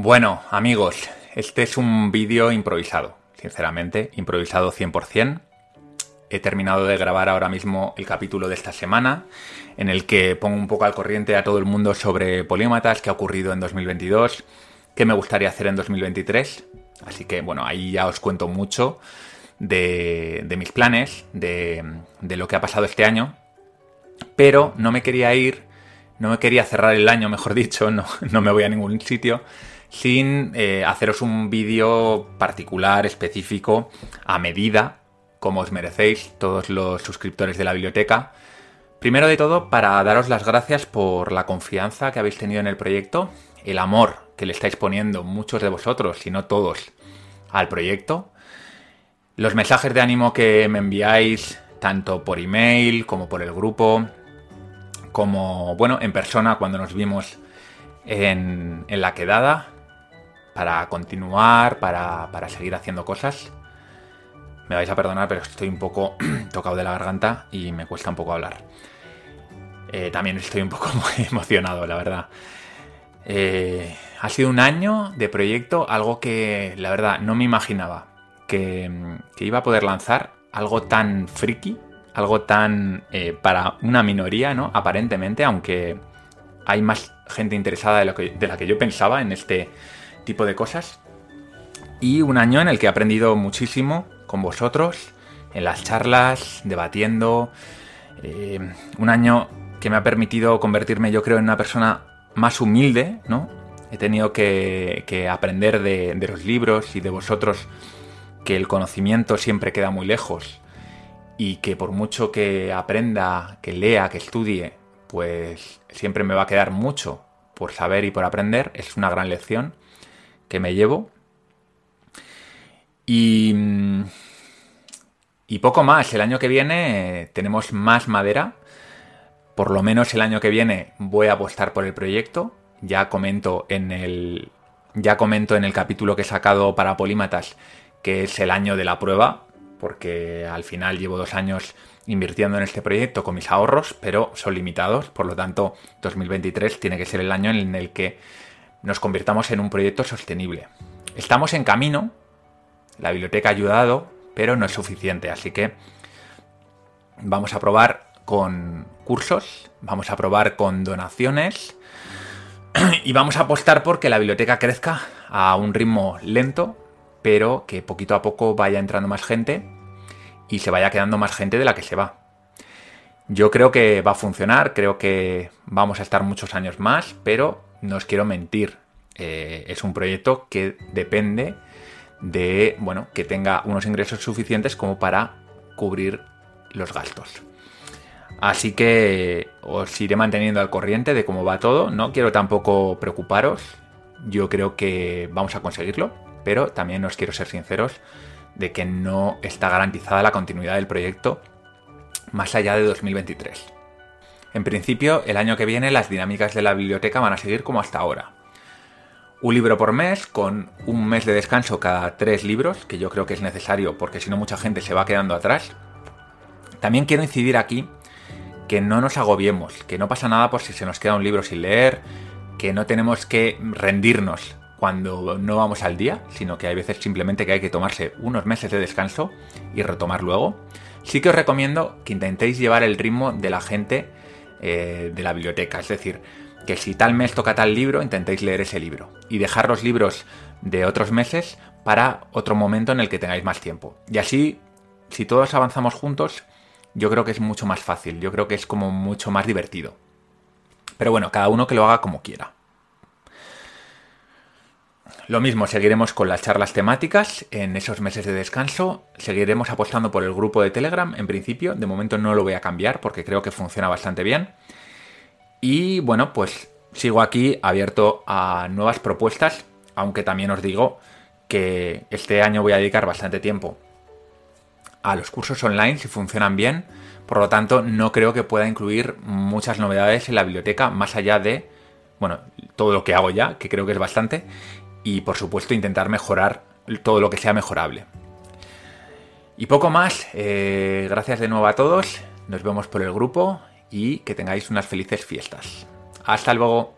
Bueno, amigos, este es un vídeo improvisado, sinceramente, improvisado 100%. He terminado de grabar ahora mismo el capítulo de esta semana, en el que pongo un poco al corriente a todo el mundo sobre polímatas, qué ha ocurrido en 2022, qué me gustaría hacer en 2023. Así que, bueno, ahí ya os cuento mucho de, mis planes, de, lo que ha pasado este año. Pero no me quería ir, no me quería cerrar el año, mejor dicho, no me voy a ningún sitio sin eh, haceros un vídeo particular, específico, a medida, como os merecéis todos los suscriptores de la biblioteca. Primero de todo, para daros las gracias por la confianza que habéis tenido en el proyecto, el amor que le estáis poniendo muchos de vosotros, si no todos, al proyecto, los mensajes de ánimo que me enviáis, tanto por email como por el grupo, como, bueno, en persona cuando nos vimos en, en la quedada, para continuar, para, seguir haciendo cosas. Me vais a perdonar, pero estoy un poco tocado de la garganta y me cuesta un poco hablar. Eh, también estoy un poco emocionado, la verdad. Eh, ha sido un año de proyecto, algo que la verdad no me imaginaba que, iba a poder lanzar, algo tan friki, algo tan eh, para una minoría, ¿no? Aparentemente, aunque hay más gente interesada de, lo que, de la que yo pensaba en este tipo de cosas. Y un año en el que he aprendido muchísimo con vosotros, en las charlas, debatiendo. Eh, un año que me ha permitido convertirme, yo creo, en una persona más humilde, ¿no? He tenido que, aprender de, de, los libros y de vosotros que el conocimiento siempre queda muy lejos y que por mucho que aprenda, que lea, que estudie, pues siempre me va a quedar mucho por saber y por aprender. Es una gran lección que me llevo. Y, y poco más. El año que viene eh, tenemos más madera. Por lo menos el año que viene voy a apostar por el proyecto. Ya comento en el. Ya comento en el capítulo que he sacado para Polímatas que es el año de la prueba. Porque al final llevo dos años invirtiendo en este proyecto con mis ahorros, pero son limitados. Por lo tanto, 2023 tiene que ser el año en el que nos convirtamos en un proyecto sostenible. Estamos en camino, la biblioteca ha ayudado, pero no es suficiente, así que vamos a probar con cursos, vamos a probar con donaciones y vamos a apostar por que la biblioteca crezca a un ritmo lento, pero que poquito a poco vaya entrando más gente y se vaya quedando más gente de la que se va. Yo creo que va a funcionar, creo que vamos a estar muchos años más, pero no os quiero mentir. Eh, es un proyecto que depende de, bueno, que tenga unos ingresos suficientes como para cubrir los gastos. Así que os iré manteniendo al corriente de cómo va todo. No quiero tampoco preocuparos. Yo creo que vamos a conseguirlo. Pero también os quiero ser sinceros de que no está garantizada la continuidad del proyecto más allá de 2023. En principio, el año que viene las dinámicas de la biblioteca van a seguir como hasta ahora. Un libro por mes, con un mes de descanso cada tres libros, que yo creo que es necesario porque si no mucha gente se va quedando atrás. También quiero incidir aquí que no nos agobiemos, que no pasa nada por si se nos queda un libro sin leer, que no tenemos que rendirnos cuando no vamos al día, sino que hay veces simplemente que hay que tomarse unos meses de descanso y retomar luego. Sí que os recomiendo que intentéis llevar el ritmo de la gente eh, de la biblioteca. Es decir, que si tal mes toca tal libro, intentéis leer ese libro y dejar los libros de otros meses para otro momento en el que tengáis más tiempo. Y así, si todos avanzamos juntos, yo creo que es mucho más fácil, yo creo que es como mucho más divertido. Pero bueno, cada uno que lo haga como quiera. Lo mismo, seguiremos con las charlas temáticas en esos meses de descanso. Seguiremos apostando por el grupo de Telegram en principio. De momento no lo voy a cambiar porque creo que funciona bastante bien. Y bueno, pues sigo aquí abierto a nuevas propuestas, aunque también os digo que este año voy a dedicar bastante tiempo a los cursos online si funcionan bien. Por lo tanto, no creo que pueda incluir muchas novedades en la biblioteca más allá de, bueno, todo lo que hago ya, que creo que es bastante y por supuesto intentar mejorar todo lo que sea mejorable. Y poco más, eh, gracias de nuevo a todos, nos vemos por el grupo y que tengáis unas felices fiestas. Hasta luego.